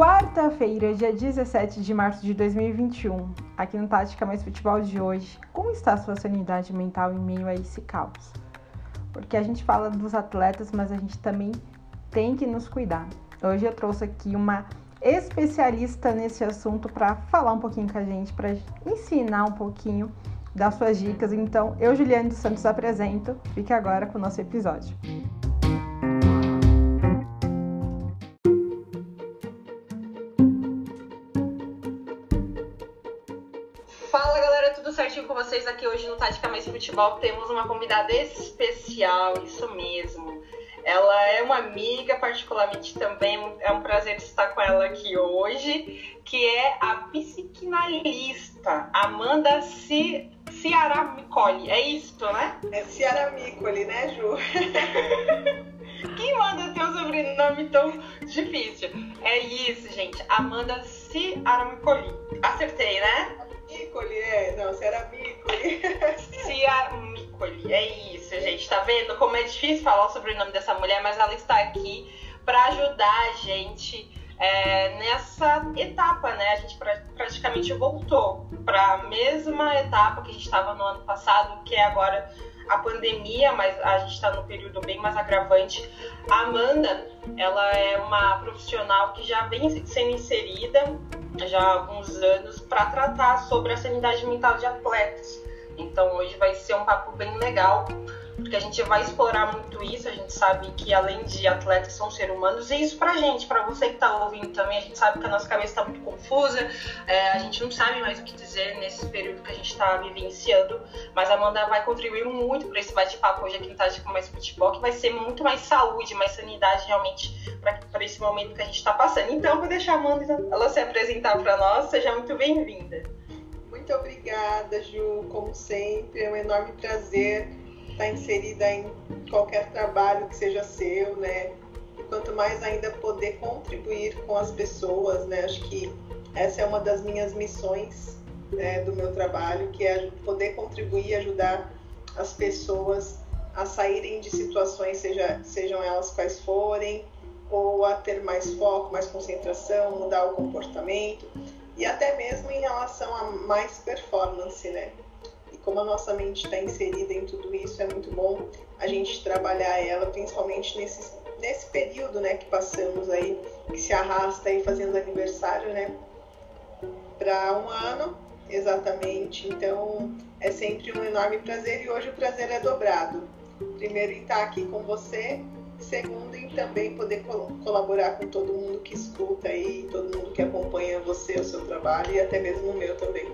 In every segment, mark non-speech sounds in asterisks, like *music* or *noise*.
Quarta-feira, dia 17 de março de 2021, aqui no Tática Mais Futebol de hoje, como está a sua sanidade mental em meio a esse caos? Porque a gente fala dos atletas, mas a gente também tem que nos cuidar. Hoje eu trouxe aqui uma especialista nesse assunto para falar um pouquinho com a gente, para ensinar um pouquinho das suas dicas. Então, eu, Juliane dos Santos, apresento. Fique agora com o nosso episódio. vocês aqui hoje no Tática Mais Futebol. Temos uma convidada especial, isso mesmo. Ela é uma amiga, particularmente também é um prazer estar com ela aqui hoje, que é a psicanalista Amanda C... Ciara Micoli. É isso, né? É Ciara Micoli, né, Ju? *laughs* Quem manda ter um sobrenome tão difícil? É isso, gente. Amanda Ciara Micoli. Acertei, né? Micoli, é. Não, Ciara Micoli. Ciara *laughs* Micoli, é isso, gente. Tá vendo como é difícil falar o sobrenome dessa mulher, mas ela está aqui para ajudar a gente é, nessa etapa, né? A gente pra, praticamente voltou para a mesma etapa que a gente estava no ano passado, que é agora a pandemia, mas a gente está num período bem mais agravante. A Amanda, ela é uma profissional que já vem sendo inserida já há alguns anos para tratar sobre a sanidade mental de atletas. Então hoje vai ser um papo bem legal porque a gente vai explorar muito isso. A gente sabe que além de atletas são seres humanos, e isso pra gente, pra você que tá ouvindo também, a gente sabe que a nossa cabeça tá muito confusa, é, a gente não sabe mais o que dizer nesse período que a gente tá vivenciando, mas a Amanda vai contribuir muito para esse bate-papo hoje aqui no Tática Mais Futebol, que vai ser muito mais saúde, mais sanidade realmente para esse momento que a gente tá passando. Então, vou deixar a Amanda ela se apresentar para nós, seja muito bem-vinda. Muito obrigada, Ju, como sempre, é um enorme prazer está inserida em qualquer trabalho que seja seu, né? E quanto mais ainda poder contribuir com as pessoas, né? Acho que essa é uma das minhas missões né, do meu trabalho, que é poder contribuir e ajudar as pessoas a saírem de situações, seja, sejam elas quais forem, ou a ter mais foco, mais concentração, mudar o comportamento e até mesmo em relação a mais performance, né? Como a nossa mente está inserida em tudo isso, é muito bom a gente trabalhar ela, principalmente nesse, nesse período né, que passamos aí, que se arrasta aí fazendo aniversário, né? Para um ano, exatamente. Então é sempre um enorme prazer e hoje o prazer é dobrado. Primeiro, em estar aqui com você, segundo, em também poder colaborar com todo mundo que escuta aí, todo mundo que acompanha você, o seu trabalho e até mesmo o meu também.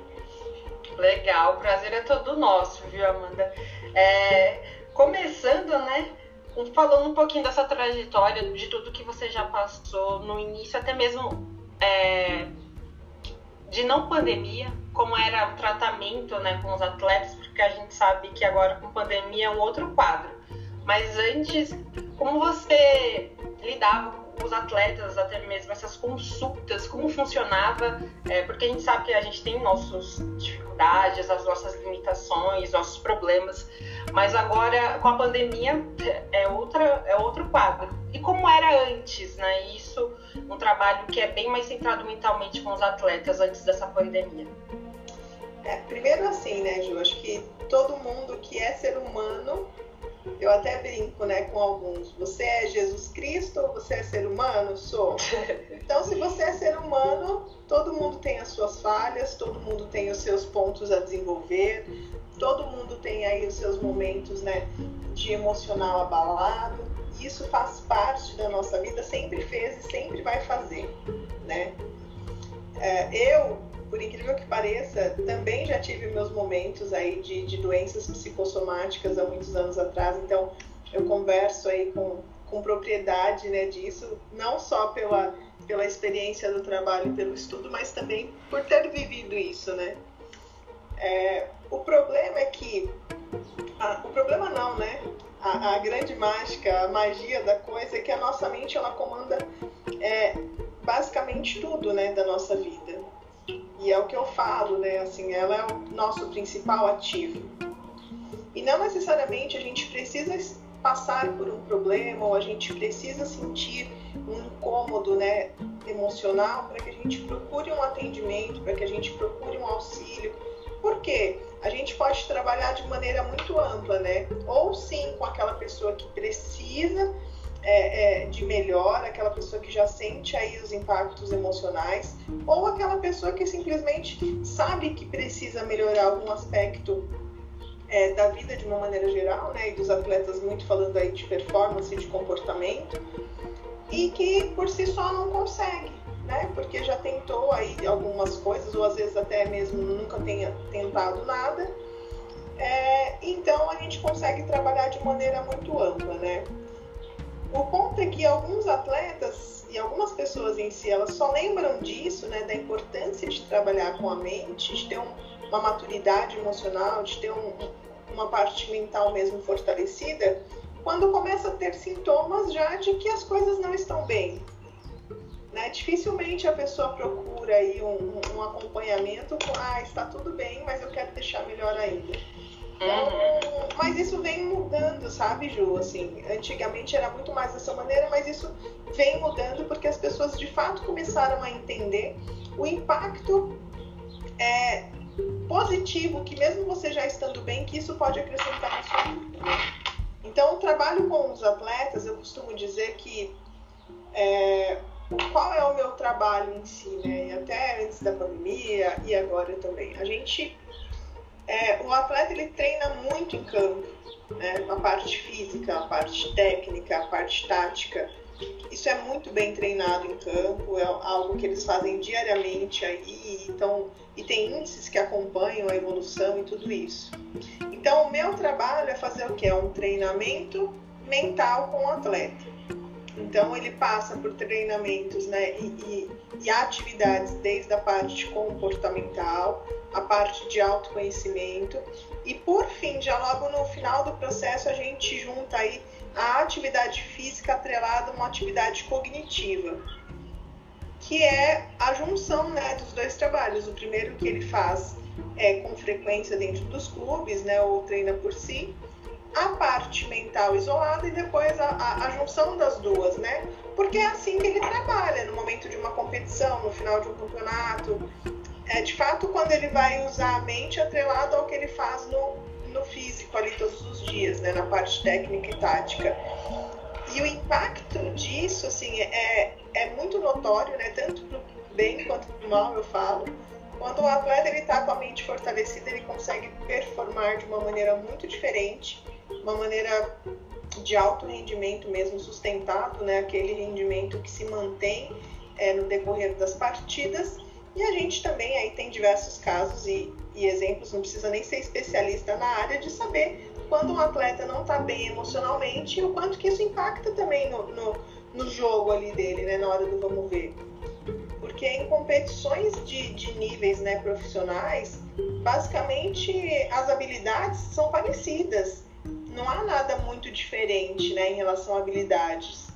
Legal, o prazer é todo nosso, viu, Amanda? É, começando, né? Falando um pouquinho dessa trajetória, de tudo que você já passou no início, até mesmo é, de não pandemia, como era o tratamento né, com os atletas, porque a gente sabe que agora com pandemia é um outro quadro. Mas antes, como você lidava os atletas, até mesmo essas consultas, como funcionava? É, porque a gente sabe que a gente tem nossos dificuldades, as nossas limitações, nossos problemas. Mas agora, com a pandemia, é, outra, é outro quadro. E como era antes, né? Isso, um trabalho que é bem mais centrado mentalmente com os atletas antes dessa pandemia. É, primeiro assim, né, Ju? Acho que todo mundo que é ser humano, eu até brinco, né, com alguns. Você é Jesus Cristo ou você é ser humano? Sou. Então, se você é ser humano, todo mundo tem as suas falhas, todo mundo tem os seus pontos a desenvolver, todo mundo tem aí os seus momentos né, de emocional abalado. Isso faz parte da nossa vida, sempre fez e sempre vai fazer. Né? É, eu, por incrível que pareça, também já tive meus momentos aí de, de doenças psicossomáticas há muitos anos atrás, então eu converso aí com, com propriedade né, disso, não só pela pela experiência do trabalho, pelo estudo, mas também por ter vivido isso, né? É, o problema é que a, o problema não, né? A, a, grande mágica, a magia da coisa é que a nossa mente ela comanda é, basicamente tudo, né, da nossa vida. E é o que eu falo, né? Assim, ela é o nosso principal ativo. E não necessariamente a gente precisa passar por um problema ou a gente precisa sentir um incômodo né, emocional para que a gente procure um atendimento, para que a gente procure um auxílio. Por quê? A gente pode trabalhar de maneira muito ampla, né? Ou sim com aquela pessoa que precisa é, é, de melhor, aquela pessoa que já sente aí os impactos emocionais, ou aquela pessoa que simplesmente sabe que precisa melhorar algum aspecto é, da vida de uma maneira geral, né? E dos atletas muito falando aí de performance, de comportamento, e que por si só não consegue, né? Porque já tentou aí algumas coisas, ou às vezes até mesmo nunca tenha tentado nada. É, então a gente consegue trabalhar de maneira muito ampla, né? O ponto é que alguns atletas e algumas pessoas em si, elas só lembram disso, né, da importância de trabalhar com a mente, de ter um, uma maturidade emocional, de ter um, uma parte mental mesmo fortalecida, quando começa a ter sintomas já de que as coisas não estão bem. Né? Dificilmente a pessoa procura aí um, um acompanhamento com, ah, está tudo bem, mas eu quero deixar melhor ainda. Mas isso vem mudando, sabe, Ju? Assim, antigamente era muito mais dessa maneira, mas isso vem mudando porque as pessoas de fato começaram a entender o impacto é, positivo que mesmo você já estando bem, que isso pode acrescentar na sua vida. Então, o trabalho com os atletas, eu costumo dizer que é, qual é o meu trabalho em si, né? E até antes da pandemia e agora também. A gente é, o atleta ele treina muito em campo, né? a parte física, a parte técnica, a parte tática. Isso é muito bem treinado em campo, é algo que eles fazem diariamente aí, então, e tem índices que acompanham a evolução e tudo isso. Então, o meu trabalho é fazer o que? É um treinamento mental com o atleta. Então, ele passa por treinamentos né, e, e, e atividades desde a parte comportamental, a parte de autoconhecimento e por fim, já logo no final do processo a gente junta aí a atividade física atrelada a uma atividade cognitiva, que é a junção né, dos dois trabalhos. O primeiro que ele faz é com frequência dentro dos clubes, né, ou treina por si, a parte mental isolada e depois a, a, a, junção das duas, né? Porque é assim que ele trabalha no momento de uma competição, no final de um campeonato, é de fato quando ele vai usar a mente atrelado ao que ele faz no, no físico ali todos os dias, né, na parte técnica e tática. E o impacto disso, assim, é, é muito notório, né, tanto pro bem quanto pro mal, eu falo. Quando o atleta ele está com a mente fortalecida, ele consegue performar de uma maneira muito diferente, uma maneira de alto rendimento mesmo sustentado, né, aquele rendimento que se mantém é, no decorrer das partidas e a gente também aí tem diversos casos e, e exemplos, não precisa nem ser especialista na área, de saber quando um atleta não está bem emocionalmente e o quanto que isso impacta também no, no, no, jogo ali dele, né, na hora do vamos ver. Porque em competições de, de níveis né, profissionais, basicamente as habilidades são parecidas. Não há nada muito diferente né, em relação a habilidades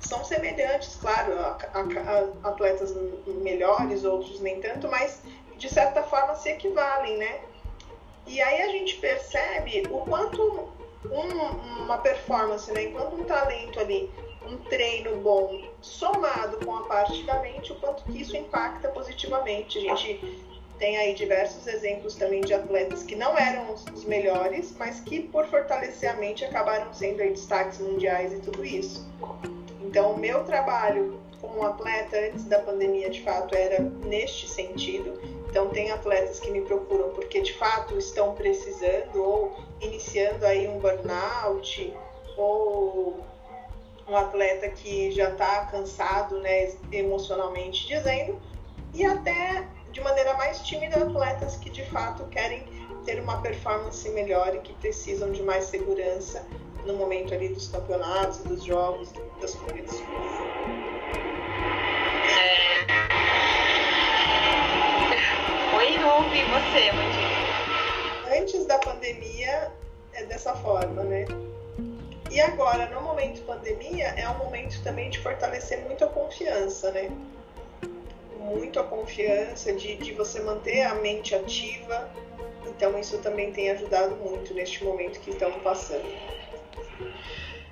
são semelhantes, claro, a, a, a atletas melhores, outros nem tanto, mas de certa forma se equivalem, né? E aí a gente percebe o quanto um, uma performance, né? Enquanto um talento ali, um treino bom, somado com a parte da mente, o quanto que isso impacta positivamente. A gente tem aí diversos exemplos também de atletas que não eram os melhores, mas que por fortalecer a mente acabaram sendo aí destaques mundiais e tudo isso. Então, o meu trabalho como atleta antes da pandemia, de fato, era neste sentido. Então, tem atletas que me procuram porque de fato estão precisando ou iniciando aí um burnout ou um atleta que já está cansado, né, emocionalmente dizendo, e até de maneira mais tímida atletas que de fato querem ter uma performance melhor e que precisam de mais segurança no momento ali dos campeonatos, dos jogos, das competições. É... Oi, não ouvi você, Mandinha. Antes da pandemia é dessa forma, né? E agora, no momento pandemia, é um momento também de fortalecer muito a confiança, né? Muito a confiança, de, de você manter a mente ativa. Então, isso também tem ajudado muito neste momento que estamos passando.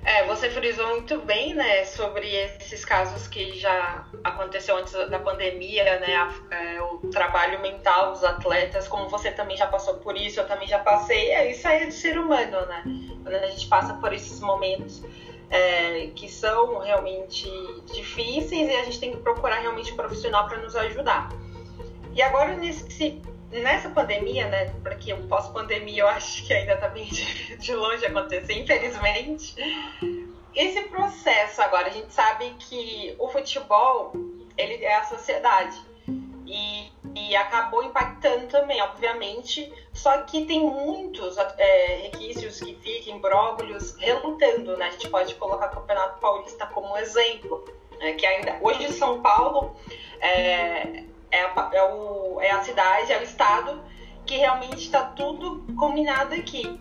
É, você frisou muito bem, né, sobre esses casos que já aconteceu antes da pandemia, né, a, é, o trabalho mental dos atletas, como você também já passou por isso, eu também já passei, é, isso aí é de ser humano, né, quando a gente passa por esses momentos é, que são realmente difíceis e a gente tem que procurar realmente um profissional para nos ajudar. E agora, nesse, nessa pandemia, né? Porque o pós-pandemia eu acho que ainda está bem *laughs* de, de longe acontecer, infelizmente. Esse processo agora, a gente sabe que o futebol ele é a sociedade e, e acabou impactando também, obviamente. Só que tem muitos é, requisitos que ficam, imbróglios, relutando, né? A gente pode colocar o Campeonato Paulista como exemplo, né? que ainda hoje São Paulo é, é a, é, o, é a cidade, é o estado que realmente está tudo combinado aqui.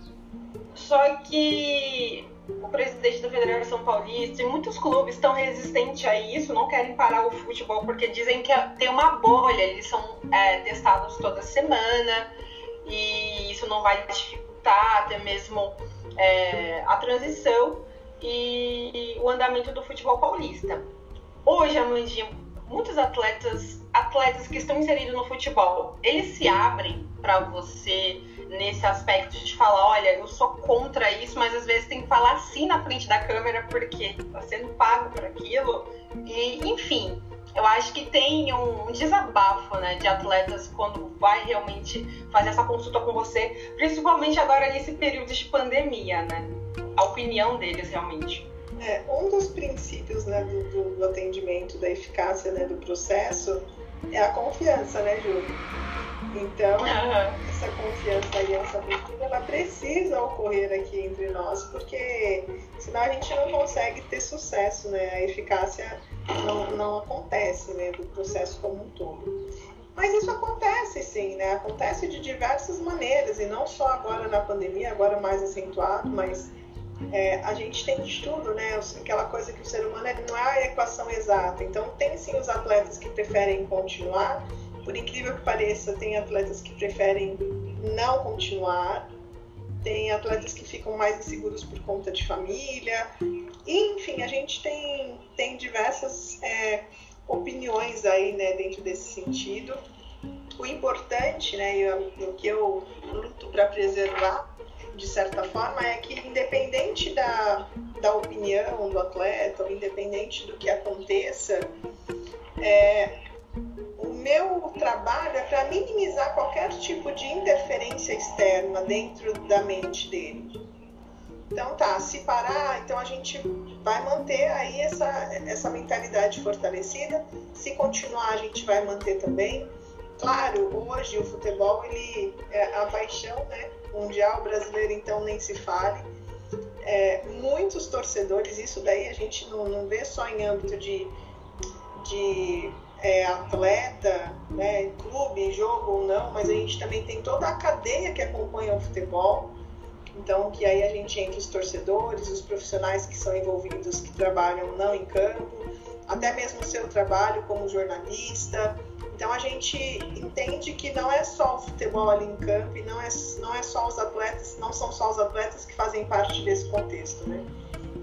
Só que o presidente da Federação Paulista e muitos clubes estão resistentes a isso, não querem parar o futebol porque dizem que tem uma bolha, eles são é, testados toda semana e isso não vai dificultar até mesmo é, a transição e o andamento do futebol paulista. Hoje, Amandinha, muitos atletas, atletas que estão inseridos no futebol, eles se abrem para você nesse aspecto de falar, olha, eu sou contra isso, mas às vezes tem que falar assim na frente da câmera porque tá sendo pago por aquilo. E, enfim, eu acho que tem um desabafo, né, de atletas quando vai realmente fazer essa consulta com você, principalmente agora nesse período de pandemia, né? A opinião deles realmente. É, um dos princípios né, do, do, atendimento, da eficácia né, do processo é a confiança, né, Júlio? Então, essa confiança e essa abertura, ela precisa ocorrer aqui entre nós, porque senão a gente não consegue ter sucesso, né? A eficácia não, não acontece, né, do processo como um todo. Mas isso acontece sim, né? Acontece de diversas maneiras, e não só agora na pandemia, agora mais acentuado, mas é, a gente tem estudo, né? Aquela coisa que o ser humano não é a equação exata. Então, tem sim os atletas que preferem continuar. Por incrível que pareça, tem atletas que preferem não continuar. Tem atletas que ficam mais inseguros por conta de família. Enfim, a gente tem, tem diversas é, opiniões aí, né, dentro desse sentido. O importante, né, e o que eu luto para preservar de certa forma, é que independente da, da opinião do atleta, independente do que aconteça, é, meu trabalho é para minimizar qualquer tipo de interferência externa dentro da mente dele. Então tá, se parar, então a gente vai manter aí essa, essa mentalidade fortalecida. Se continuar, a gente vai manter também. Claro, hoje o futebol, ele é a paixão, né? mundial brasileiro, então nem se fale. É, muitos torcedores, isso daí a gente não, não vê só em âmbito de, de é, atleta, né, clube, jogo ou não, mas a gente também tem toda a cadeia que acompanha o futebol. Então, que aí a gente entra os torcedores, os profissionais que são envolvidos, que trabalham não em campo, até mesmo o seu trabalho como jornalista, então a gente entende que não é só o futebol ali em campo e não é, não é só os atletas, não são só os atletas que fazem parte desse contexto, né?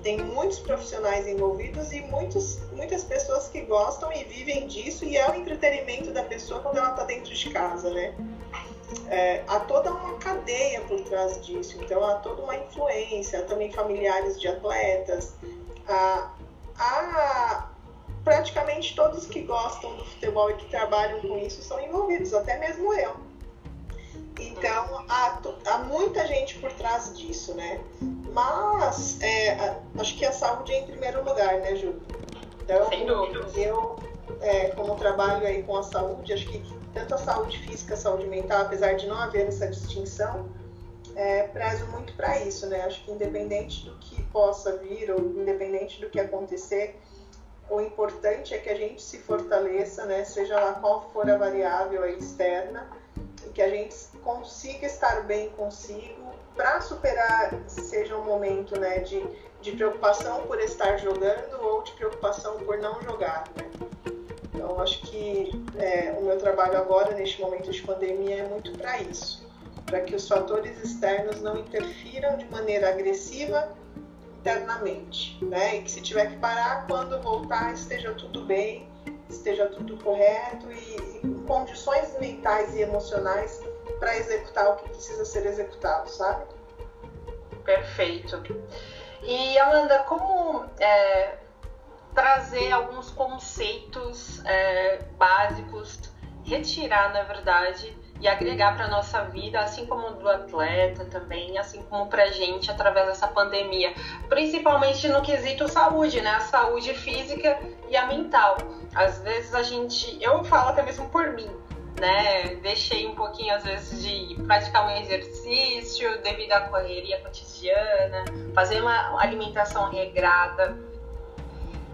Tem muitos profissionais envolvidos e muitos, muitas pessoas que gostam e vivem disso e é o entretenimento da pessoa quando ela está dentro de casa, né? É, há toda uma cadeia por trás disso, então há toda uma influência, também familiares de atletas, há, há praticamente todos que gostam do futebol e que trabalham com isso são envolvidos, até mesmo eu. Então, há, há muita gente por trás disso, né? Mas, é, acho que a saúde é em primeiro lugar, né, Ju? Então, Sem dúvida. Eu, é, como trabalho aí com a saúde, acho que tanto a saúde física, a saúde mental, apesar de não haver essa distinção, é, prezo muito para isso, né? Acho que independente do que possa vir ou independente do que acontecer, o importante é que a gente se fortaleça, né? Seja lá qual for a variável externa, e que a gente consiga estar bem consigo para superar, seja um momento, né, de, de preocupação por estar jogando ou de preocupação por não jogar, né? Então, acho que é, o meu trabalho agora, neste momento de pandemia, é muito para isso, para que os fatores externos não interfiram de maneira agressiva internamente, né? E que se tiver que parar, quando voltar, esteja tudo bem, esteja tudo correto e, e com condições mentais e emocionais para executar o que precisa ser executado, sabe? Perfeito. E Amanda, como é, trazer alguns conceitos é, básicos, retirar, na verdade, e agregar para nossa vida, assim como do atleta também, assim como para gente através dessa pandemia, principalmente no quesito saúde, né? A saúde física e a mental. Às vezes a gente, eu falo até mesmo por mim, né? Deixei um pouquinho às vezes de praticar um exercício devido à correria cotidiana, fazer uma alimentação regrada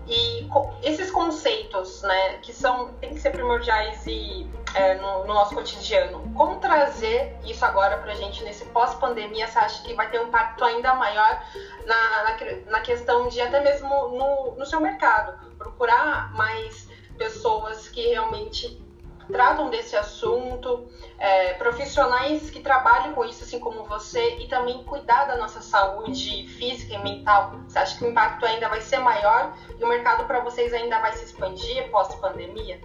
e esses conceitos, né, que são tem que ser primordiais e é, no, no, nosso cotidiano, como trazer isso agora para a gente nesse pós-pandemia? Você acha que vai ter um impacto ainda maior na, na, na questão de até mesmo no, no seu mercado, procurar mais pessoas que realmente tratam desse assunto, é, profissionais que trabalham com isso, assim como você, e também cuidar da nossa saúde física e mental. Você acha que o impacto ainda vai ser maior e o mercado para vocês ainda vai se expandir pós-pandemia?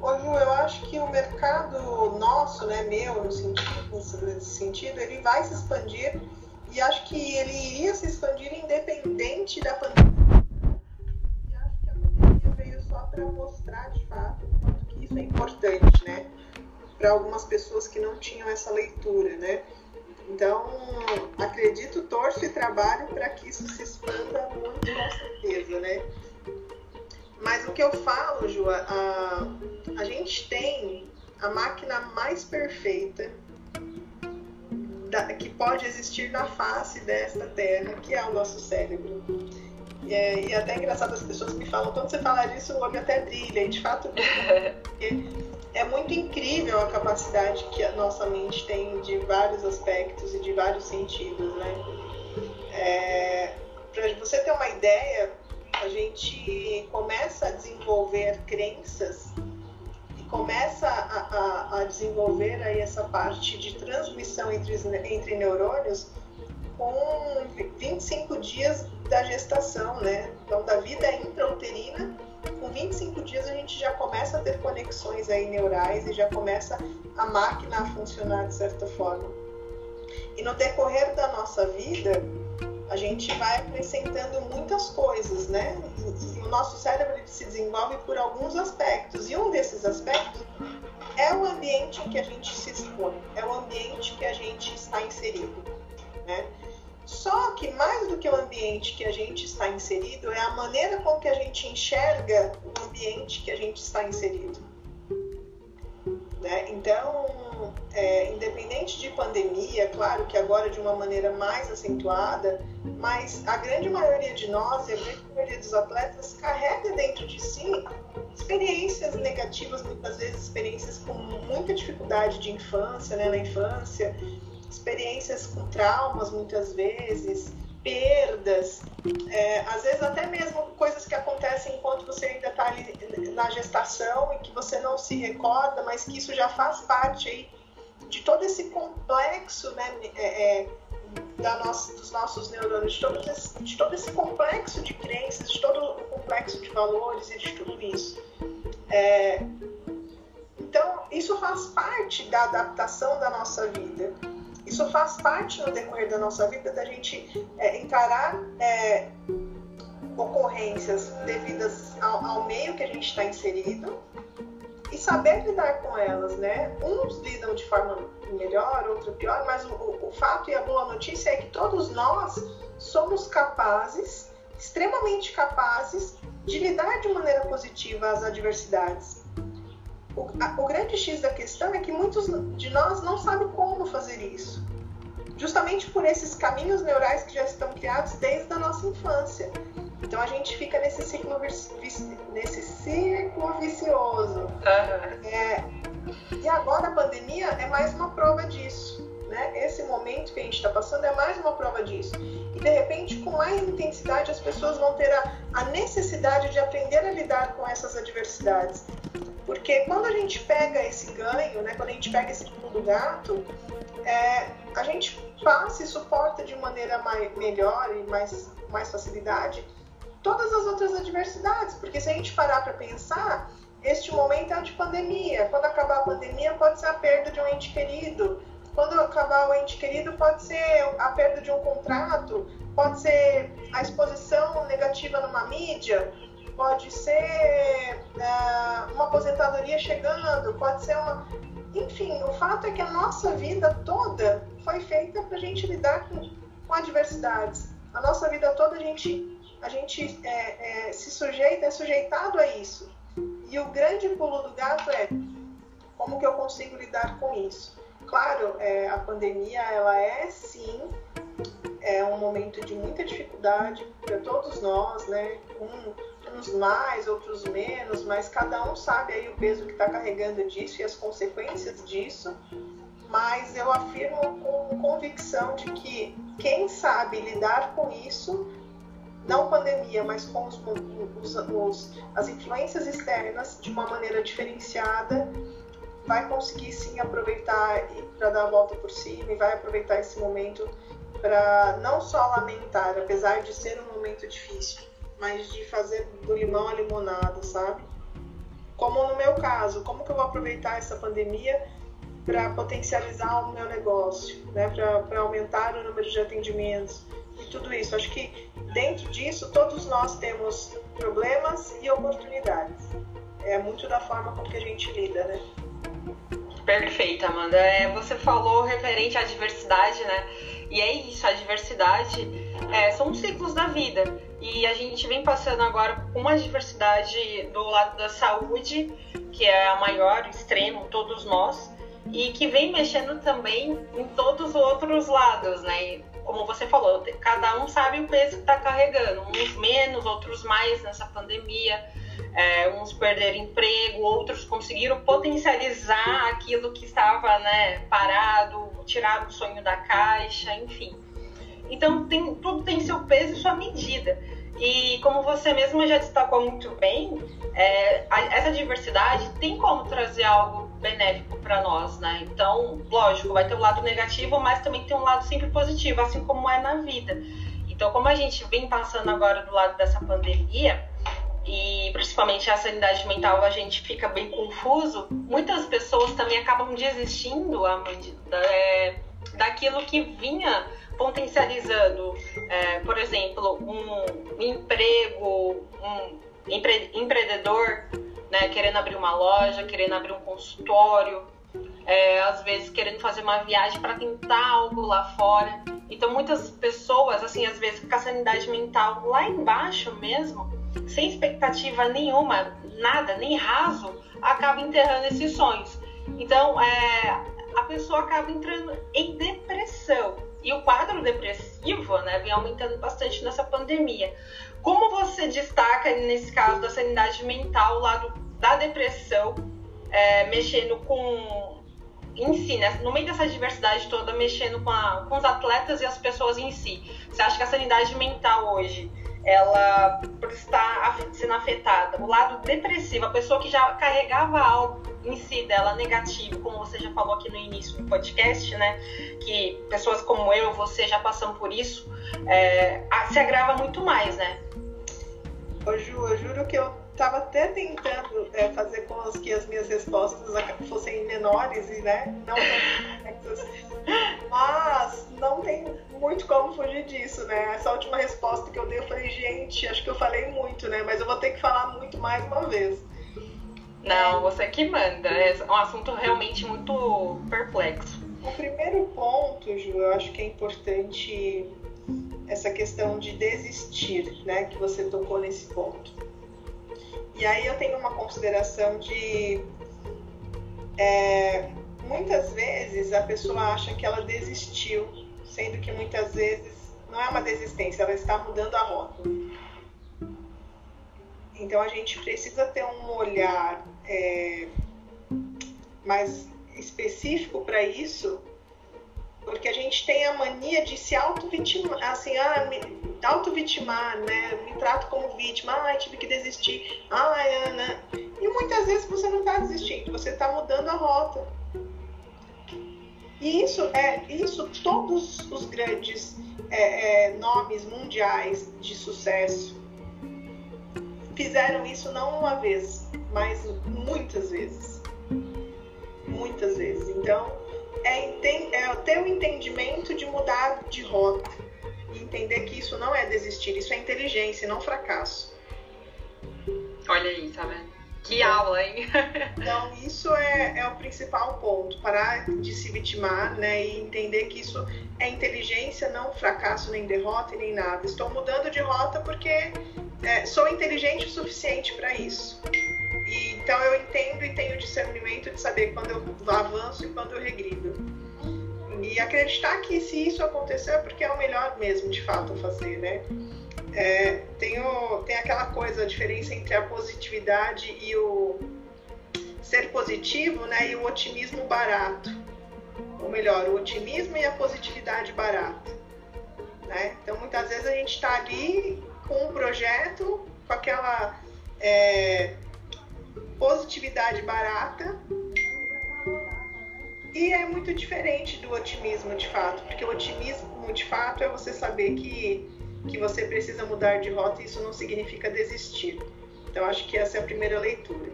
Ô Ju, eu acho que o mercado nosso, né, meu, no sentido, nesse sentido, ele vai se expandir e acho que ele iria se expandir independente da pandemia. E acho que a pandemia veio só para mostrar de fato é importante, né? Para algumas pessoas que não tinham essa leitura, né? Então, acredito, torço e trabalho para que isso se expanda muito, com certeza, né? Mas o que eu falo, Ju, a, a gente tem a máquina mais perfeita da, que pode existir na face desta terra, que é o nosso cérebro. E é, e é até engraçado as pessoas me falam, quando você fala disso, o olho até brilha. E de fato, é muito incrível a capacidade que a nossa mente tem de vários aspectos e de vários sentidos, né? É, Para você ter uma ideia, a gente começa a desenvolver crenças e começa a, a, a desenvolver aí essa parte de transmissão entre, entre neurônios com 25 dias da gestação, né? Então, da vida intrauterina, com 25 dias a gente já começa a ter conexões aí neurais e já começa a máquina a funcionar de certa forma. E no decorrer da nossa vida, a gente vai acrescentando muitas coisas, né? E o nosso cérebro se desenvolve por alguns aspectos, e um desses aspectos é o ambiente em que a gente se expõe, é o ambiente que a gente está inserido, né? Só que mais do que o ambiente que a gente está inserido, é a maneira com que a gente enxerga o ambiente que a gente está inserido. Né? Então, é, independente de pandemia, claro que agora de uma maneira mais acentuada, mas a grande maioria de nós a grande maioria dos atletas carrega dentro de si experiências negativas, muitas vezes experiências com muita dificuldade de infância, né, na infância, experiências com traumas muitas vezes, perdas, é, às vezes até mesmo coisas que acontecem enquanto você ainda está ali na gestação e que você não se recorda, mas que isso já faz parte aí de todo esse complexo né, é, é da nossa, dos nossos neurônios, de todo, esse, de todo esse complexo de crenças, de todo o complexo de valores e de tudo isso. É, então, isso faz parte da adaptação da nossa vida. Isso faz parte no decorrer da nossa vida da gente é, encarar é, ocorrências devidas ao, ao, meio que a gente está inserido e saber lidar com elas, né? Uns lidam de forma melhor, outro pior, mas o, o fato e a boa notícia é que todos nós somos capazes, extremamente capazes, de lidar de maneira positiva às adversidades. O, a, o grande X da questão é que muitos de nós não sabem como fazer isso. Justamente por esses caminhos neurais que já estão criados desde a nossa infância. Então a gente fica nesse ciclo, nesse ciclo vicioso. Uhum. É, e agora a pandemia é mais uma prova disso. Né? Esse momento que a gente está passando é mais uma prova disso. E de repente, com mais intensidade, as pessoas vão ter a, a necessidade de aprender a lidar com essas adversidades. Porque quando a gente pega esse ganho, né, quando a gente pega esse pulo do gato, é, a gente passa e suporta de maneira mais, melhor e mais, mais facilidade todas as outras adversidades. Porque se a gente parar para pensar, este momento é de pandemia. Quando acabar a pandemia, pode ser a perda de um ente querido. Quando acabar o ente querido, pode ser a perda de um contrato, pode ser a exposição negativa numa mídia, pode ser uh, uma aposentadoria chegando, pode ser uma. Enfim, o fato é que a nossa vida toda foi feita para a gente lidar com, com adversidades. A nossa vida toda a gente, a gente é, é, se sujeita, é sujeitado a isso. E o grande pulo do gato é como que eu consigo lidar com isso? Claro, é, a pandemia ela é sim é um momento de muita dificuldade para todos nós, né? Um, uns mais, outros menos, mas cada um sabe aí o peso que está carregando disso e as consequências disso. Mas eu afirmo com convicção de que quem sabe lidar com isso não pandemia, mas com os, os, os, as influências externas de uma maneira diferenciada, vai conseguir sim aproveitar para dar a volta por cima e vai aproveitar esse momento para não só lamentar, apesar de ser um momento difícil, mas de fazer do limão a limonada, sabe? Como no meu caso, como que eu vou aproveitar essa pandemia para potencializar o meu negócio, né? para aumentar o número de atendimentos e tudo isso. Acho que dentro disso todos nós temos problemas e oportunidades. É muito da forma com que a gente lida, né? Perfeito, Amanda. É, você falou referente à diversidade, né? E é isso, a diversidade é, são os ciclos da vida. E a gente vem passando agora com uma diversidade do lado da saúde, que é a maior extremo, todos nós, e que vem mexendo também em todos os outros lados, né? Como você falou, cada um sabe o peso que está carregando, uns menos, outros mais nessa pandemia é, uns perderam emprego, outros conseguiram potencializar aquilo que estava né, parado, tirar o sonho da caixa, enfim. Então tem, tudo tem seu peso e sua medida. E como você mesma já destacou muito bem, é, a, essa diversidade tem como trazer algo benéfico para nós, né? Então, lógico, vai ter um lado negativo, mas também tem um lado sempre positivo, assim como é na vida. Então, como a gente vem passando agora do lado dessa pandemia, e principalmente a sanidade mental a gente fica bem confuso, muitas pessoas também acabam desistindo é, daquilo que vinha potencializando, é, por exemplo, um emprego, um empre, empreendedor né, querendo abrir uma loja, querendo abrir um consultório, é, às vezes querendo fazer uma viagem para tentar algo lá fora. Então muitas pessoas, assim, às vezes com a sanidade mental lá embaixo mesmo, sem expectativa nenhuma, nada, nem raso, acaba enterrando esses sonhos. Então, é, a pessoa acaba entrando em depressão. E o quadro depressivo né, vem aumentando bastante nessa pandemia. Como você destaca, nesse caso, da sanidade mental, o lado da depressão, é, mexendo com. Em si, né, no meio dessa diversidade toda, mexendo com, a, com os atletas e as pessoas em si. Você acha que a sanidade mental hoje ela está sendo afetada. O lado depressivo, a pessoa que já carregava algo em si dela negativo, como você já falou aqui no início do podcast, né? Que pessoas como eu, você já passam por isso, é, se agrava muito mais, né? Ô Ju, eu juro que eu estava até tentando é, fazer com que as minhas respostas fossem menores e né, não complexas. Mas não tem muito como fugir disso, né? Essa última resposta que eu dei, eu falei, gente, acho que eu falei muito, né? Mas eu vou ter que falar muito mais uma vez. Não, você que manda. É um assunto realmente muito perplexo. O primeiro ponto, Ju, eu acho que é importante essa questão de desistir, né? Que você tocou nesse ponto. E aí eu tenho uma consideração de é, muitas vezes a pessoa acha que ela desistiu, sendo que muitas vezes não é uma desistência, ela está mudando a rota. Então a gente precisa ter um olhar é, mais específico para isso Porque a gente tem a mania de se auto-vitimar, assim, ah, auto-vitimar, né? Me trato como vítima, ah, tive que desistir, ah, Ana. E muitas vezes você não está desistindo, você está mudando a rota. E isso é isso todos os grandes é, é, nomes mundiais de sucesso fizeram isso não uma vez, mas muitas vezes. Muitas vezes. Então, é, é ter o entendimento de mudar de rota. E entender que isso não é desistir, isso é inteligência, não fracasso. Olha aí, tá vendo? Que aula, hein? *laughs* então, isso é, é o principal ponto. Parar de se vitimar, né? E entender que isso é inteligência, não fracasso, nem derrota, nem nada. Estou mudando de rota porque é, sou inteligente o suficiente para isso. Então eu entendo e tenho discernimento de saber quando eu avanço e quando eu regrido. E acreditar que se isso aconteceu é porque é o melhor mesmo, de fato, fazer, né? É, tem, o, tem aquela coisa, a diferença entre a positividade e o ser positivo, né? E o otimismo barato. Ou melhor, o otimismo e a positividade barata. Né? Então, muitas vezes a gente está ali com um projeto, com aquela é, positividade barata. E é muito diferente do otimismo de fato, porque o otimismo de fato é você saber que, que você precisa mudar de rota e isso não significa desistir. Então, acho que essa é a primeira leitura.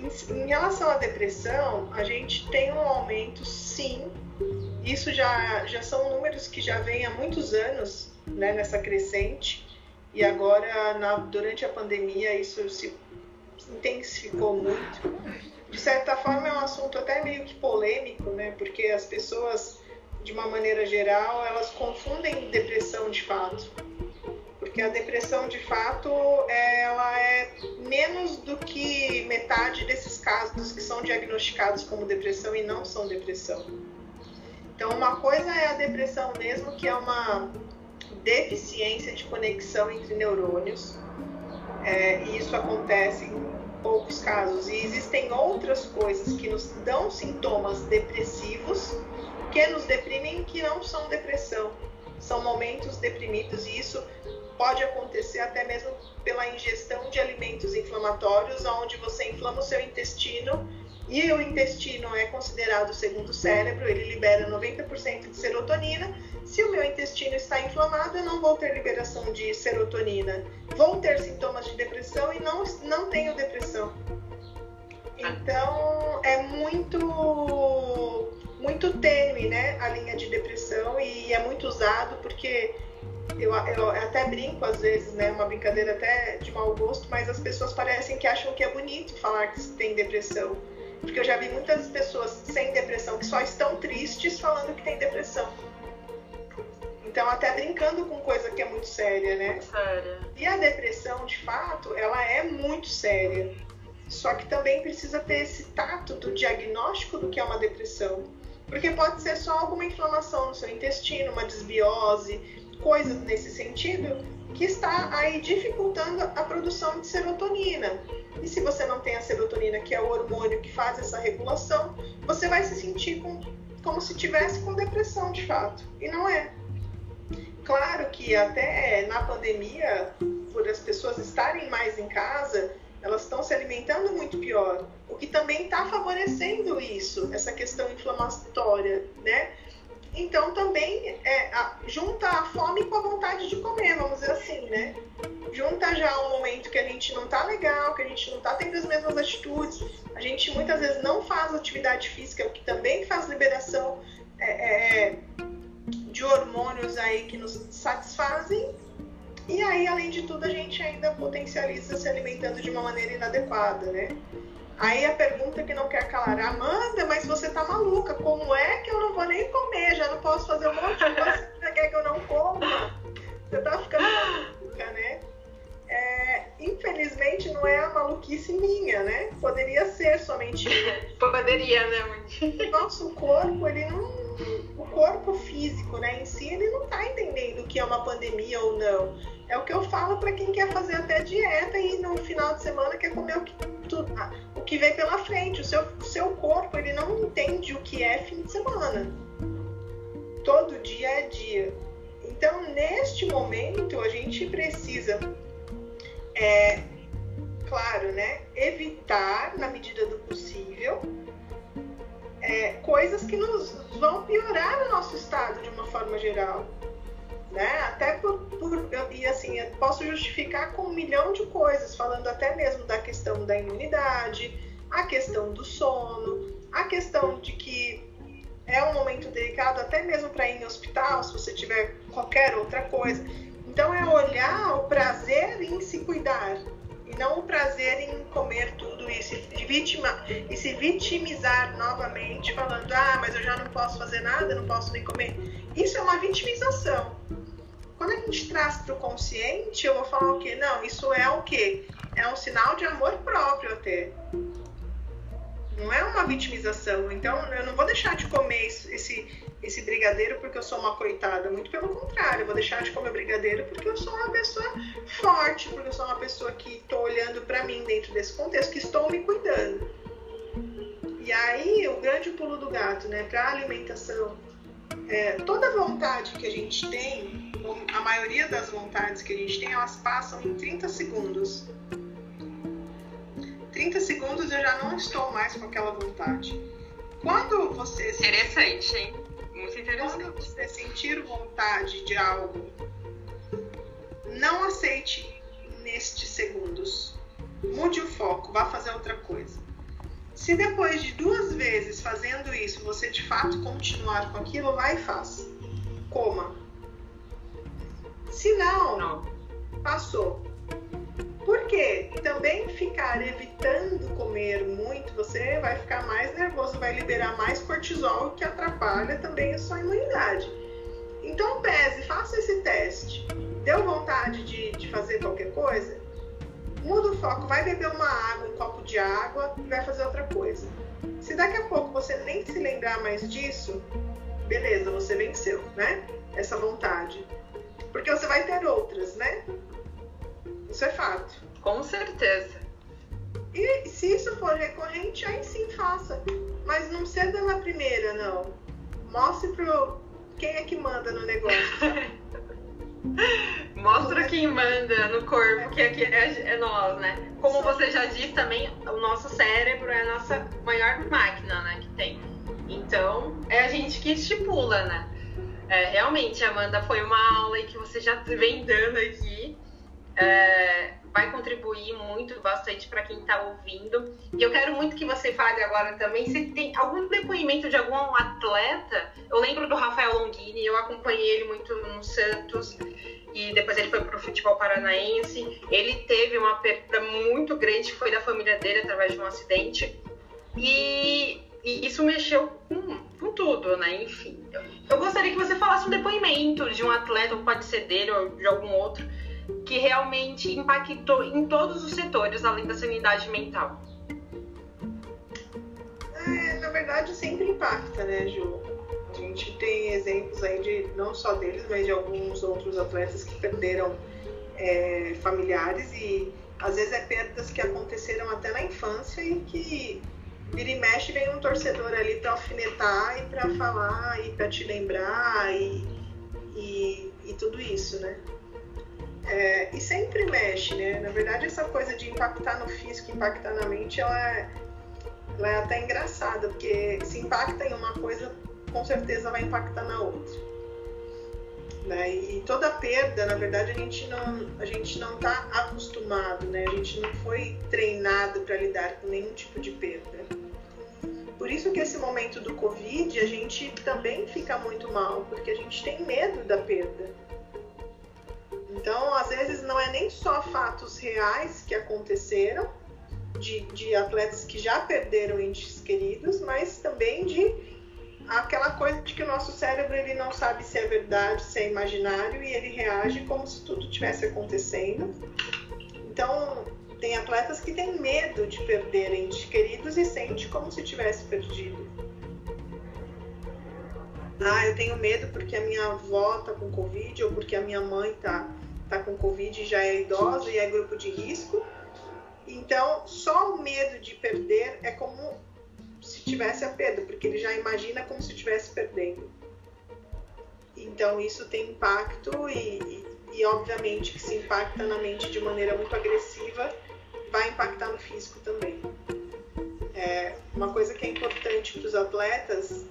Em, em relação à depressão, a gente tem um aumento, sim. Isso já, já são números que já vêm há muitos anos né, nessa crescente. E agora, na, durante a pandemia, isso se intensificou muito. De certa forma, é um assunto até meio que polêmico, né? Porque as pessoas, de uma maneira geral, elas confundem depressão de fato. Porque a depressão, de fato, ela é menos do que metade desses casos que são diagnosticados como depressão e não são depressão. Então, uma coisa é a depressão mesmo, que é uma deficiência de conexão entre neurônios, é, e isso acontece poucos casos. E existem outras coisas que nos dão sintomas depressivos, que nos deprimem, que não são depressão. São momentos deprimidos, e isso pode acontecer até mesmo pela ingestão de alimentos inflamatórios, onde você inflama o seu intestino e o intestino é considerado o segundo cérebro, ele libera 90% de serotonina se o meu intestino está inflamado, eu não vou ter liberação de serotonina. Vou ter sintomas de depressão e não, não tenho depressão. Então é muito muito tênue, né, a linha de depressão e é muito usado porque eu, eu até brinco às vezes, né, uma brincadeira até de mau gosto, mas as pessoas parecem que acham que é bonito falar que tem depressão. Porque eu já vi muitas pessoas sem depressão que só estão tristes falando que tem depressão. Então, até brincando com coisa que é muito séria, né? Séria. E a depressão, de fato, ela é muito séria. Só que também precisa ter esse tato do diagnóstico do que é uma depressão. Porque pode ser só alguma inflamação no seu intestino, uma desbiose, coisas nesse sentido, que está aí dificultando a produção de serotonina. E se você não tem a serotonina, que é o hormônio que faz essa regulação, você vai se sentir com, como se tivesse com depressão de fato. E não é. Claro que até na pandemia, por as pessoas estarem mais em casa, elas estão se alimentando muito pior, o que também está favorecendo isso, essa questão inflamatória, né? Então também é, a, junta a fome com a vontade de comer, vamos dizer assim, né? Junta já um momento que a gente não tá legal, que a gente não tá tendo as mesmas atitudes, a gente muitas vezes não faz atividade física, o que também faz liberação é, é, de hormônios aí que nos satisfazem. E aí, além de tudo, a gente ainda potencializa se alimentando de uma maneira inadequada, né? Aí a pergunta que não quer calar, Amanda, mas você tá maluca, como é que eu não vou nem comer? Já não posso fazer um monte de coisa, *laughs* você quer que eu não coma? Você tá ficando maluca, né? É, infelizmente não é a maluquice minha, né? Poderia ser somente *laughs* Poderia, né? Nosso corpo, ele não o corpo físico, né, em si, ele não está entendendo o que é uma pandemia ou não. É o que eu falo para quem quer fazer até dieta e no final de semana quer comer o que, o que vem pela frente. O seu, seu corpo, ele não entende o que é fim de semana. todo dia é dia. Então, neste momento, a gente precisa, é, claro, né, evitar, na medida do possível, é, coisas que nos vão piorar o nosso estado de uma forma geral. Né? Até por, por e assim, eu posso justificar com um milhão de coisas, falando até mesmo da questão da imunidade, a questão do sono, a questão de que é um momento delicado até mesmo para ir em hospital, se você tiver qualquer outra coisa. Então é olhar o prazer em se cuidar não o prazer em comer tudo e se, vitima, e se vitimizar novamente, falando: ah, mas eu já não posso fazer nada, não posso nem comer. Isso é uma vitimização. Quando a gente traz para o consciente, eu vou falar o quê? Não, isso é o quê? É um sinal de amor próprio até não é uma vitimização. Então, eu não vou deixar de comer esse, esse brigadeiro porque eu sou uma coitada. Muito pelo contrário, eu vou deixar de comer brigadeiro porque eu sou uma pessoa forte, porque eu sou uma pessoa que estou olhando para mim dentro desse contexto, que estou me cuidando. E aí, o grande pulo do gato, né, para alimentação, é, toda vontade que a gente tem, a maioria das vontades que a gente tem, elas passam em 30 segundos. 30 segundos eu já não estou mais com aquela vontade. Quando você. Interessante, hein? Muito interessante. Quando você sentir vontade de algo, não aceite nestes segundos. Mude o foco, vá fazer outra coisa. Se depois de duas vezes fazendo isso você de fato continuar com aquilo, vai e faça. Coma. Se não, não. passou. Porque também ficar evitando comer muito, você vai ficar mais nervoso, vai liberar mais cortisol, que atrapalha também a sua imunidade. Então pese, faça esse teste. Deu vontade de, de fazer qualquer coisa? Muda o foco, vai beber uma água, um copo de água e vai fazer outra coisa. Se daqui a pouco você nem se lembrar mais disso, beleza, você venceu, né? Essa vontade. Porque você vai ter outras, né? Isso é fato. Com certeza. E se isso for recorrente, aí sim faça. Mas não ceda na primeira, não. Mostre pro quem é que manda no negócio. *laughs* Mostra quem manda no corpo, que aqui é, é nós, né? Como você já disse também, o nosso cérebro é a nossa maior máquina, né, que tem. Então, é a gente que estipula, né? É, realmente, Amanda, foi uma aula que você já vem dando aqui é, vai contribuir muito, bastante para quem está ouvindo. E eu quero muito que você fale agora também se tem algum depoimento de algum atleta. Eu lembro do Rafael Longini, eu acompanhei ele muito no Santos e depois ele foi para o futebol paranaense. Ele teve uma perda muito grande foi da família dele através de um acidente. E, e isso mexeu com, com, tudo, né? Enfim. Eu, eu gostaria que você falasse um depoimento de um atleta, ou pode ser dele ou de algum outro, que realmente impactou em todos os setores, além da sanidade mental? É, na verdade, sempre impacta, né, Ju? A gente tem exemplos aí de não só deles, mas de alguns outros atletas que perderam é, familiares e às vezes é perdas que aconteceram até na infância e que vira e mexe vem um torcedor ali para alfinetar e para falar e para te lembrar e, e, e tudo isso, né? É, e sempre mexe, né? Na verdade, essa coisa de impactar no físico, impactar na mente, ela é, ela é até engraçada, porque se impacta em uma coisa, com certeza vai impactar na outra. Né? E toda perda, na verdade, a gente não a gente não está acostumado, né? A gente não foi treinado para lidar com nenhum tipo de perda. Por isso que esse momento do Covid a gente também fica muito mal, porque a gente tem medo da perda. Então, às vezes, não é nem só fatos reais que aconteceram, de, de atletas que já perderam entes queridos, mas também de aquela coisa de que o nosso cérebro ele não sabe se é verdade, se é imaginário e ele reage como se tudo tivesse acontecendo. Então, tem atletas que têm medo de perder entes queridos e sente como se tivesse perdido. Ah, eu tenho medo porque a minha avó tá com Covid ou porque a minha mãe tá está com Covid já é idosa e é grupo de risco. Então, só o medo de perder é como se tivesse a perda, porque ele já imagina como se estivesse perdendo. Então isso tem impacto e, e obviamente que se impacta na mente de maneira muito agressiva, vai impactar no físico também. É, uma coisa que é importante para os atletas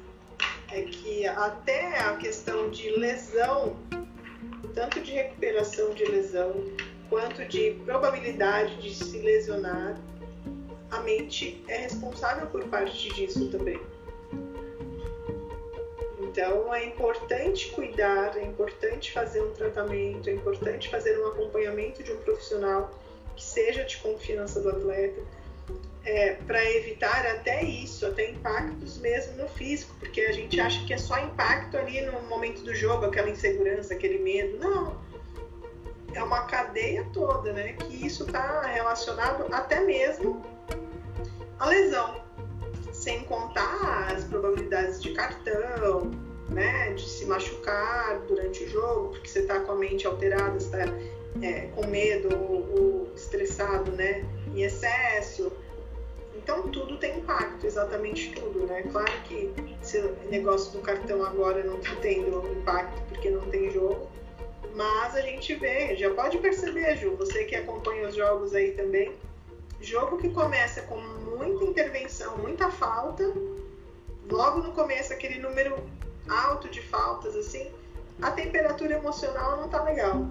é que até a questão de lesão, tanto de recuperação de lesão quanto de probabilidade de se lesionar, a mente é responsável por parte disso também. Então é importante cuidar, é importante fazer um tratamento, é importante fazer um acompanhamento de um profissional que seja de confiança do atleta, é, para evitar até isso, até impactos mesmo no físico, porque a gente acha que é só impacto ali no momento do jogo, aquela insegurança, aquele medo. Não. É uma cadeia toda, né? Que isso está relacionado até mesmo à lesão, sem contar as probabilidades de cartão, né, de se machucar durante o jogo, porque você está com a mente alterada, está é, com medo ou, ou, estressado, né, em excesso. Então tudo tem impacto, exatamente tudo, né? Claro que esse negócio do cartão agora não está tendo impacto porque não tem jogo, mas a gente vê, já pode perceber, Ju, você que acompanha os jogos aí também, jogo que começa com muita intervenção, muita falta, logo no começo aquele número alto de faltas, assim, a temperatura emocional não tá legal.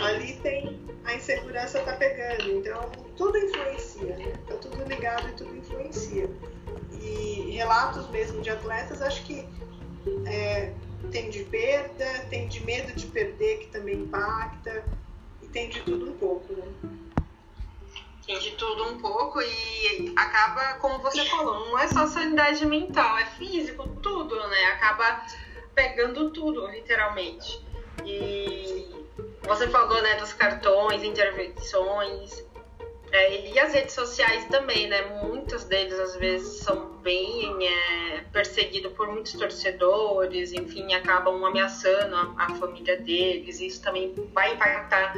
Ali tem a insegurança tá pegando, então tudo influencia, né? Tá tudo ligado e tudo influencia. E relatos mesmo de atletas, acho que é, tem de perda, tem de medo de perder que também impacta, e tem de tudo um pouco, né? Tem de tudo um pouco e acaba, como você falou, não é só sanidade mental, é físico, tudo, né? Acaba pegando tudo, literalmente. E você falou, né, dos cartões, intervenções, é, e as redes sociais também, né? Muitos deles às vezes são bem é, perseguidos por muitos torcedores, enfim, acabam ameaçando a, a família deles. Isso também vai impactar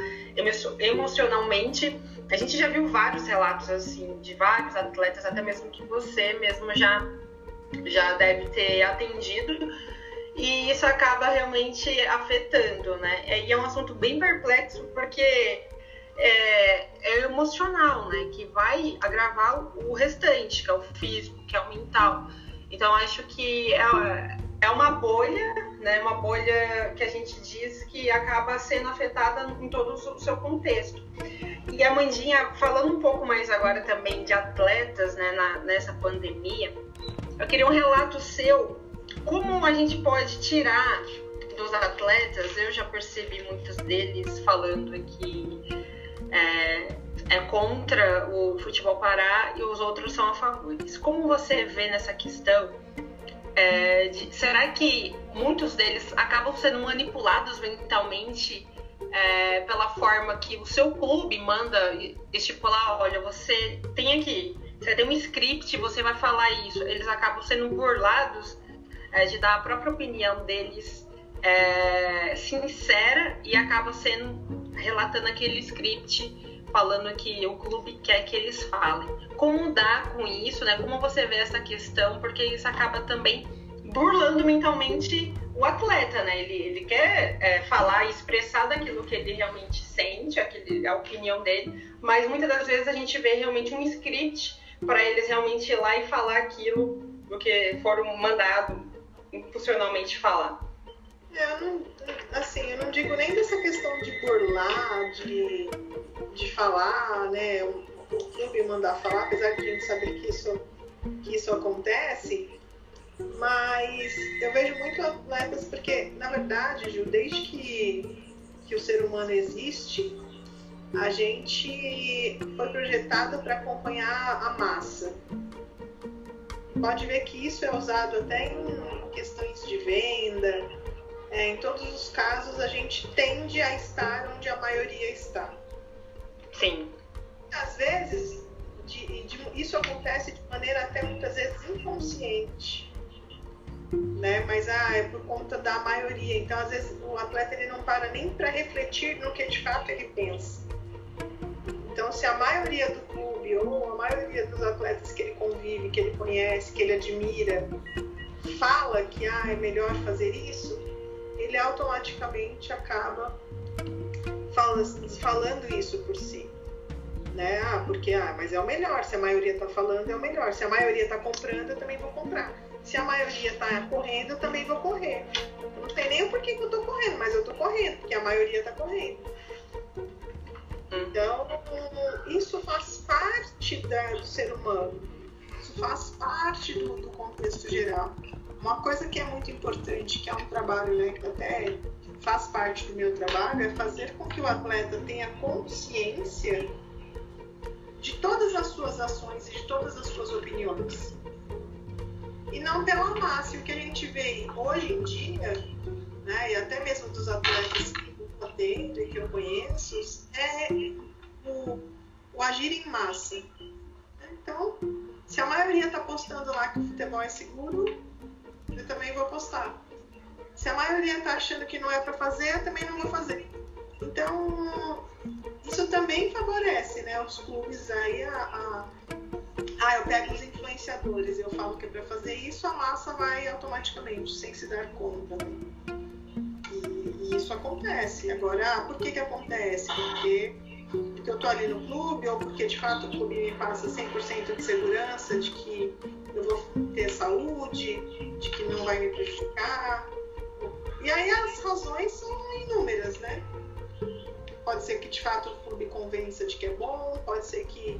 emocionalmente a gente já viu vários relatos assim de vários atletas, até mesmo que você mesmo já já deve ter atendido e isso acaba realmente afetando, né? E é um assunto bem perplexo porque é, é emocional, né? Que vai agravar o restante, que é o físico, que é o mental. Então acho que é, é uma bolha, né? Uma bolha que a gente diz que acaba sendo afetada em todo o seu contexto. E a Mandinha, falando um pouco mais agora também de atletas né, na, nessa pandemia, eu queria um relato seu. Como a gente pode tirar dos atletas? Eu já percebi muitos deles falando que é, é contra o futebol parar e os outros são a favor. Como você vê nessa questão? É, de, será que muitos deles acabam sendo manipulados mentalmente é, pela forma que o seu clube manda estipular, olha, você tem aqui, você tem um script, você vai falar isso. Eles acabam sendo burlados é, de dar a própria opinião deles é, sincera e acaba sendo relatando aquele script falando que o clube quer que eles falem. Como dar com isso, né? Como você vê essa questão? Porque isso acaba também burlando mentalmente o atleta, né? Ele, ele quer é, falar e expressar daquilo que ele realmente sente, aquele, a opinião dele, mas muitas das vezes a gente vê realmente um script para eles realmente ir lá e falar aquilo do que foram mandados impulsionalmente falar. É, eu não, assim, eu não digo nem dessa questão de burlar, de, de falar, né? O, o clube mandar falar, apesar de a gente saber que isso, que isso acontece, mas eu vejo muito atletas, porque, na verdade, Gil, desde que, que o ser humano existe, a gente foi projetado para acompanhar a massa. Pode ver que isso é usado até em questões de venda. É, em todos os casos, a gente tende a estar onde a maioria está. Sim. Às vezes, de, de, isso acontece de maneira até muitas vezes inconsciente né? Mas ah, é por conta da maioria. Então, às vezes, o atleta ele não para nem para refletir no que de fato ele pensa. Então, se a maioria do clube ou a maioria dos atletas que ele convive, que ele conhece, que ele admira, fala que ah, é melhor fazer isso, ele automaticamente acaba falando isso por si. Né? Ah, porque ah, mas é o melhor. Se a maioria está falando, é o melhor. Se a maioria está comprando, eu também vou comprar. Se a maioria está correndo, eu também vou correr. Eu não sei nem o porquê que eu estou correndo, mas eu estou correndo, porque a maioria está correndo. Então, isso faz parte da, do ser humano. Isso faz parte do, do contexto geral. Uma coisa que é muito importante, que é um trabalho né, que até faz parte do meu trabalho, é fazer com que o atleta tenha consciência de todas as suas ações e de todas as suas opiniões. E não pela massa. E o que a gente vê hoje em dia, né, e até mesmo dos atletas que eu atendo e que eu conheço, é o, o agir em massa. Então, se a maioria está postando lá que o futebol é seguro, eu também vou postar. Se a maioria está achando que não é para fazer, eu também não vou fazer. Então, isso também favorece né, os clubes aí a, a, ah, eu pego os influenciadores, eu falo que é para fazer isso, a massa vai automaticamente, sem se dar conta. Né? E, e, isso acontece. Agora, ah, por que, que acontece? Porque, porque eu tô ali no clube, ou porque de fato o clube me passa 100% de segurança de que eu vou ter saúde, de que não vai me prejudicar. E aí as razões são inúmeras, né? Pode ser que de fato o clube convença de que é bom, pode ser que,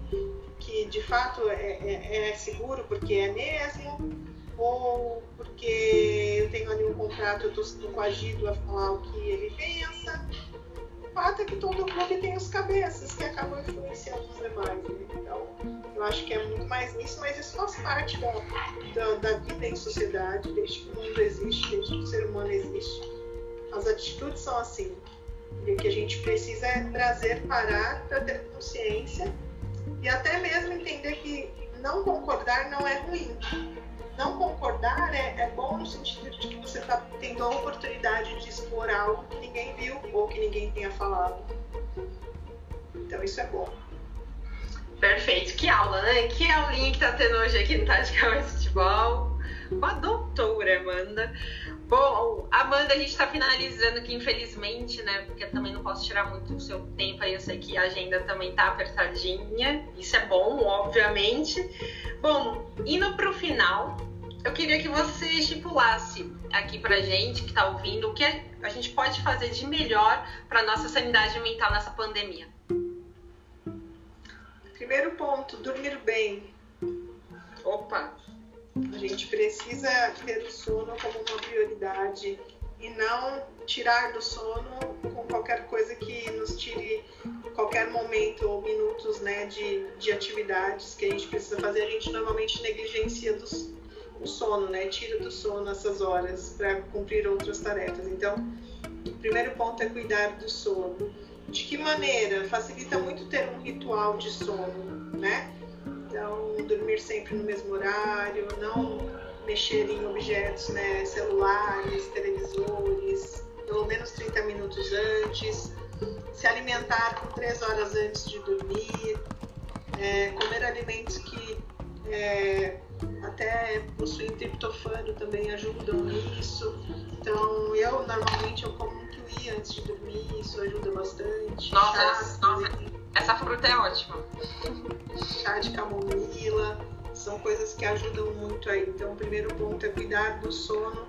que de fato é, é, é seguro porque é mesmo, ou porque eu tenho ali um contrato, eu estou sendo coagido a falar o que ele pensa. Fato é que todo clube tem os cabeças que acabam influenciando os demais. Né? Então, eu acho que é muito mais nisso, mas isso faz parte da, da, da vida em sociedade, desde que o mundo existe, desde que o ser humano existe. As atitudes são assim. E o que a gente precisa é trazer, parar para ter consciência e até mesmo entender que não concordar não é ruim. Não concordar é, é bom no sentido de que você está tendo a oportunidade de expor algo que ninguém viu ou que ninguém tenha falado. Então isso é bom. Perfeito, que aula, né? Que aulinha que tá tendo hoje aqui no Tática Mais Futebol com a doutora Amanda. Bom, Amanda, a gente está finalizando aqui, infelizmente, né? Porque eu também não posso tirar muito do seu tempo aí. Eu sei que a agenda também tá apertadinha. Isso é bom, obviamente. Bom, indo para o final, eu queria que você estipulasse aqui pra gente que está ouvindo o que a gente pode fazer de melhor para nossa sanidade mental nessa pandemia. Primeiro ponto, dormir bem. Opa! A gente precisa ter o sono como uma prioridade e não tirar do sono com qualquer coisa que nos tire qualquer momento ou minutos né, de, de atividades que a gente precisa fazer. A gente normalmente negligencia dos, o sono, né? tira do sono essas horas para cumprir outras tarefas. Então, o primeiro ponto é cuidar do sono. De que maneira? Facilita muito ter um ritual de sono, né? Então, dormir sempre no mesmo horário, não mexer em objetos, né, celulares, televisores, pelo menos 30 minutos antes, se alimentar com 3 horas antes de dormir, é, comer alimentos que é, até possuem triptofano também ajudam nisso. Então, eu normalmente eu como um kiwi antes de dormir, isso ajuda bastante. Nossa, nossa. essa fruta é ótima chá de camomila, são coisas que ajudam muito aí. Então, o primeiro ponto é cuidar do sono.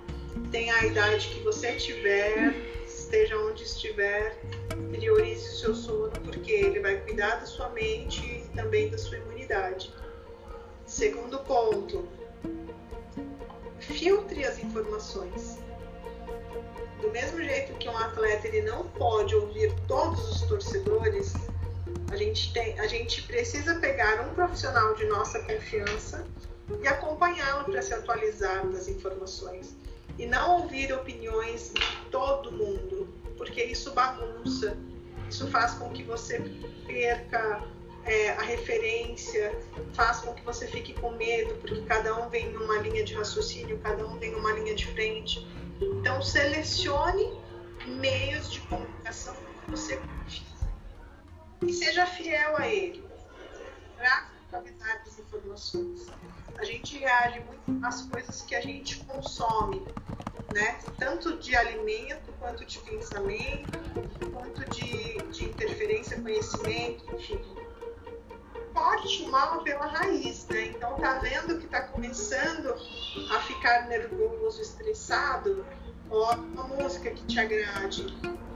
Tenha a idade que você tiver, esteja onde estiver, priorize o seu sono, porque ele vai cuidar da sua mente e também da sua imunidade. Segundo ponto, filtre as informações. Do mesmo jeito que um atleta ele não pode ouvir todos os torcedores, a gente, tem, a gente precisa pegar um profissional de nossa confiança e acompanhá-lo para se atualizar das informações. E não ouvir opiniões de todo mundo, porque isso bagunça, isso faz com que você perca é, a referência, faz com que você fique com medo, porque cada um vem numa linha de raciocínio, cada um vem numa linha de frente. Então, selecione meios de comunicação que você confia e seja fiel a ele. Atualizar as informações. A gente reage muito às coisas que a gente consome. né? Tanto de alimento, quanto de pensamento, quanto de, de interferência, conhecimento, enfim. Corte o mal pela raiz, né? Então tá vendo que tá começando a ficar nervoso, estressado, coloca uma música que te agrade,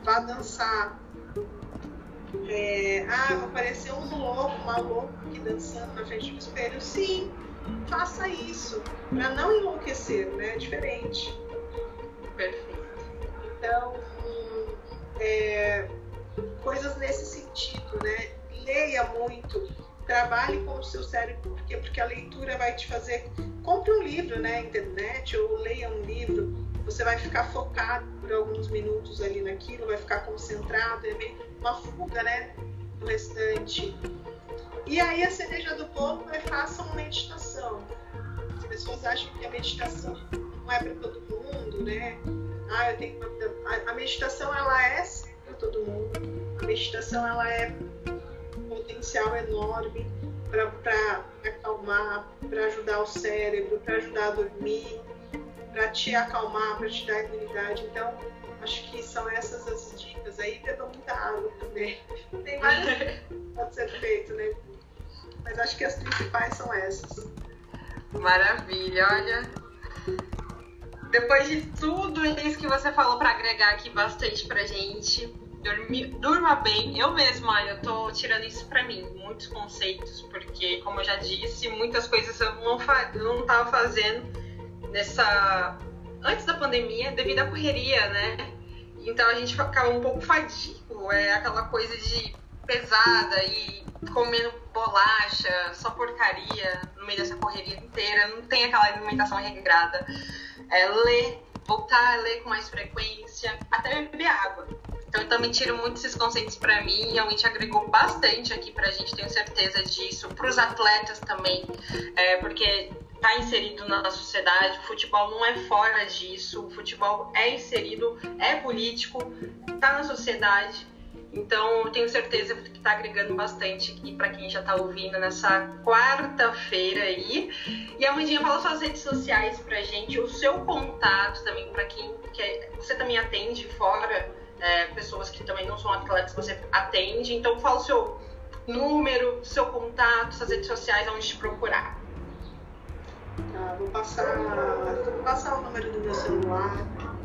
vá dançar. É, ah, vai aparecer um louco, uma louca aqui dançando na frente do espelho. Sim, faça isso, para não enlouquecer, né? É diferente. Perfeito. Então, é, coisas nesse sentido, né? Leia muito, trabalhe com o seu cérebro, porque, porque a leitura vai te fazer. Compre um livro na né, internet ou leia um livro, você vai ficar focado por alguns minutos ali naquilo, vai ficar concentrado, é meio uma fuga, né? Do restante. E aí a cereja do bolo é façam meditação. As pessoas acham que a meditação não é para todo mundo, né? Ah, eu tenho uma... a meditação ela é para todo mundo. A meditação ela é potencial enorme para acalmar, para ajudar o cérebro, para ajudar a dormir, para te acalmar, para te dar imunidade. Então, acho que são essas as dicas aí. Beba muita água também. *laughs* Tem várias *laughs* pode ser feito, né? Mas acho que as principais são essas. Maravilha, olha. Depois de tudo isso que você falou para agregar aqui bastante pra gente, durma bem. Eu mesma, eu tô tirando isso pra mim, muitos conceitos, porque, como eu já disse, muitas coisas eu não, fa não tava fazendo nessa. antes da pandemia, devido à correria, né? Então a gente ficava um pouco fadigo, é aquela coisa de pesada e comendo bolacha, só porcaria no meio dessa correria inteira, não tem aquela alimentação regrada. É, ler, voltar a ler com mais frequência, até beber água. Então eu também tiro muitos esses conceitos para mim, realmente agregou bastante aqui pra gente, tenho certeza disso, para os atletas também, é, porque tá inserido na sociedade, o futebol não é fora disso, o futebol é inserido, é político, tá na sociedade. Então, tenho certeza que está agregando bastante aqui para quem já está ouvindo nessa quarta-feira aí. E a Mandinha fala suas redes sociais para gente, o seu contato também para quem quer. Você também atende fora é, pessoas que também não são atletas, você atende. Então, fala o seu número, seu contato, suas redes sociais, onde te procurar. Tá, vou passar, vou passar o número do meu celular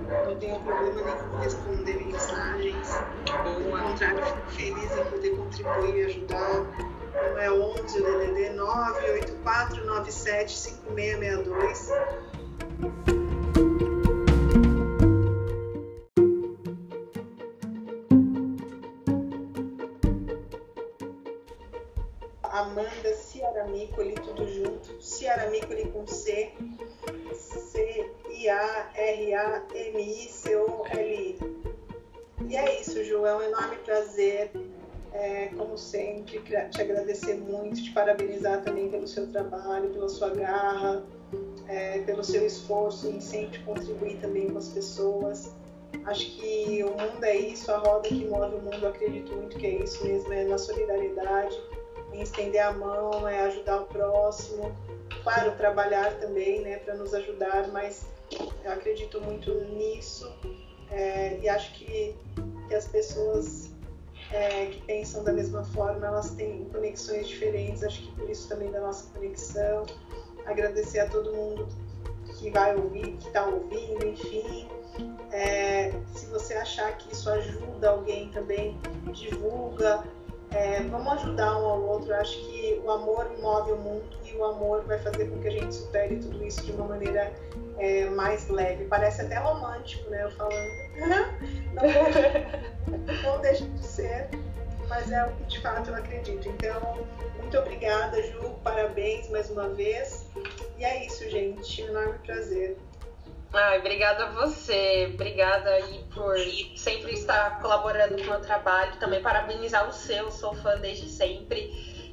não tenho problema nenhum em responder mensagens. Pelo contrário, fico feliz em poder contribuir e ajudar. Então é 11 o DDD 984975662. Amanda Ciaramicoli, tudo junto. Ciaramicoli com C. C-I-A-R-A-M-I-C-O-L-I. E é isso, Ju, é um enorme prazer, é, como sempre, te agradecer muito, te parabenizar também pelo seu trabalho, pela sua garra, é, pelo seu esforço em sempre contribuir também com as pessoas. Acho que o mundo é isso, a roda que move o mundo, acredito muito que é isso mesmo, é na solidariedade, em estender a mão, é ajudar o próximo, claro, trabalhar também, né, para nos ajudar, mas eu acredito muito nisso é, e acho que, que as pessoas é, que pensam da mesma forma, elas têm conexões diferentes, acho que por isso também da nossa conexão. Agradecer a todo mundo que vai ouvir, que está ouvindo, enfim. É, se você achar que isso ajuda alguém também, divulga, é, vamos ajudar um ao outro. Eu acho que o amor move o mundo e o amor vai fazer com que a gente supere tudo isso de uma maneira é, mais leve. Parece até romântico, né? Eu falando. não, não deixa de ser, mas é o que de fato eu acredito. Então, muito obrigada, Ju. Parabéns mais uma vez. E é isso, gente. Um enorme prazer. Ai, obrigada a você, obrigada aí por sempre estar colaborando com o meu trabalho, também parabenizar o seu, sou fã desde sempre.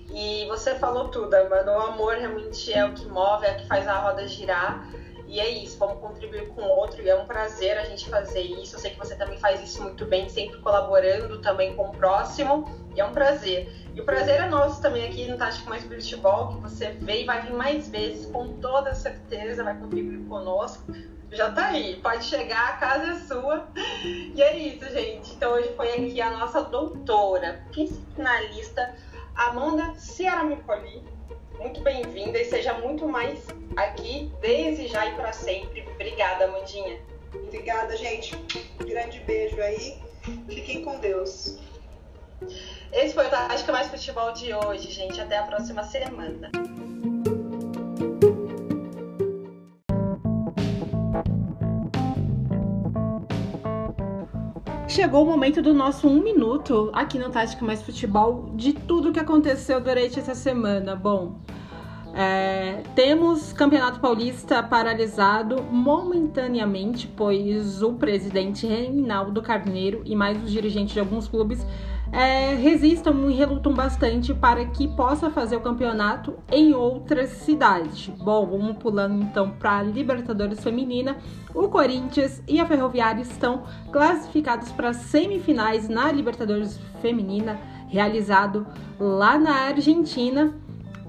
E você falou tudo, mano, o amor realmente é o que move, é o que faz a roda girar. E é isso, vamos contribuir com o outro e é um prazer a gente fazer isso. Eu sei que você também faz isso muito bem, sempre colaborando também com o próximo. E é um prazer. E o prazer é nosso também aqui no Tático Mais Futebol, que você veio e vai vir mais vezes, com toda certeza, vai contribuir conosco já tá aí. Pode chegar, a casa é sua. E é isso, gente. Então hoje foi aqui a nossa doutora, finalista Amanda Ciara Micoli. Muito bem-vinda e seja muito mais aqui desde já e para sempre. Obrigada, Amandinha. Obrigada, gente. Um grande beijo aí. Fiquem com Deus. Esse foi o Tática Mais Futebol de hoje, gente. Até a próxima semana. Chegou o momento do nosso um minuto aqui no Tática Mais Futebol de tudo que aconteceu durante essa semana. Bom, é, temos Campeonato Paulista paralisado momentaneamente, pois o presidente Reinaldo Carneiro e mais os dirigentes de alguns clubes é, resistam e relutam bastante para que possa fazer o campeonato em outras cidades. Bom, vamos pulando então para a Libertadores Feminina. O Corinthians e a Ferroviária estão classificados para semifinais na Libertadores Feminina, realizado lá na Argentina.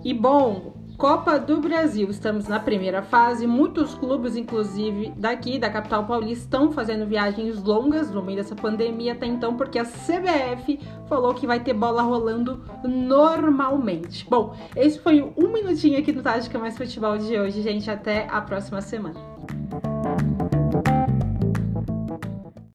E bom, Copa do Brasil, estamos na primeira fase. Muitos clubes, inclusive daqui da capital paulista, estão fazendo viagens longas no meio dessa pandemia até então, porque a CBF falou que vai ter bola rolando normalmente. Bom, esse foi um minutinho aqui no Tática Mais Futebol de hoje, gente. Até a próxima semana.